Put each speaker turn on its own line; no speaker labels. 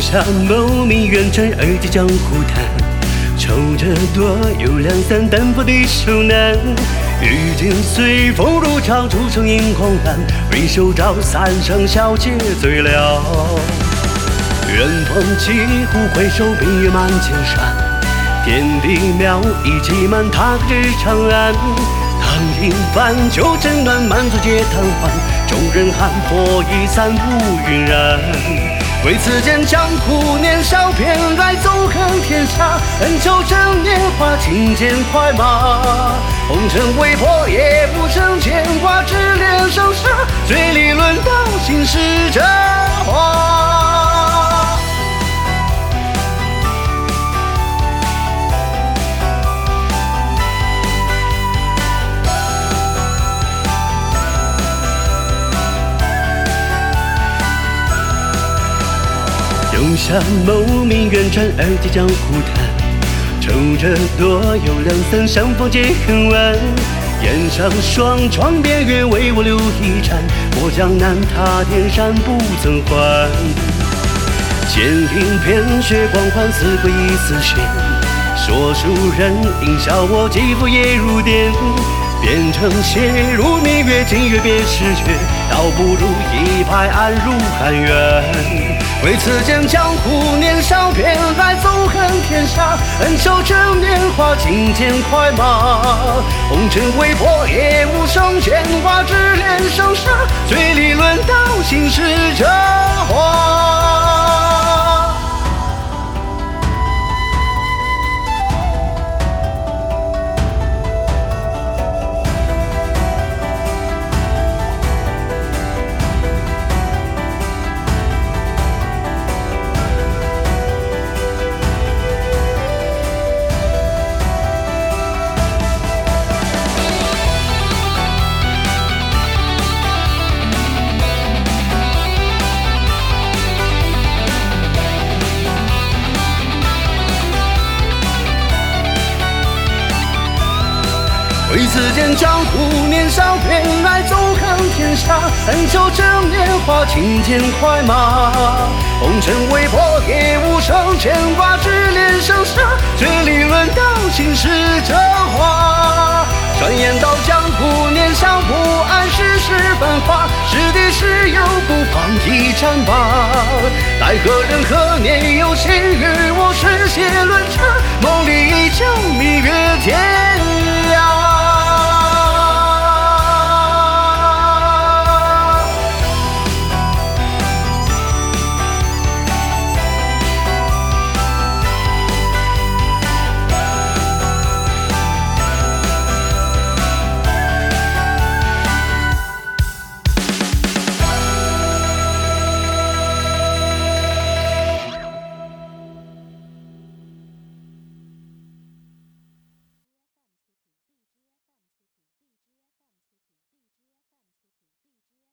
下谋名远传，而今江湖谈。愁着多有两三担负的手难。遇见随风如潮，竹声映狂澜。回首照三生笑，皆醉了。远方几户回首，明月满千山。天地渺已几满，他可知长安？当饮饭酒正暖，满座皆贪欢。众人酣破衣散，乌云染。为此间江湖年少偏爱纵横天下，恩仇趁年华，轻剑快马。红尘未破也不曾牵挂，只恋生杀，醉里论道，醒时折下谋名远传，而今江湖谈。愁着多有两三，相逢皆恨晚。檐上霜，窗边月，为我留一盏。过江南，踏天山，不曾还。剑影片雪光寒，似鬼亦似仙。说书人应笑我，肌肤也如电。变成血如明月，今月别时缺，倒不如一拍案入寒渊。为此间江湖年少偏爱纵横天下，恩仇趁年华，轻剑快马。红尘未破也无声牵挂，只恋生杀，醉里论道，心事这为此间江湖年少偏爱纵横天下，恩仇趁年华，轻剑快马。红尘未破也无声牵挂，只恋生杀，醉里论道，心事这话。转眼到江湖年少不谙世事繁华，是敌是友不妨一战罢。待何人何年有幸与我诗写论茶，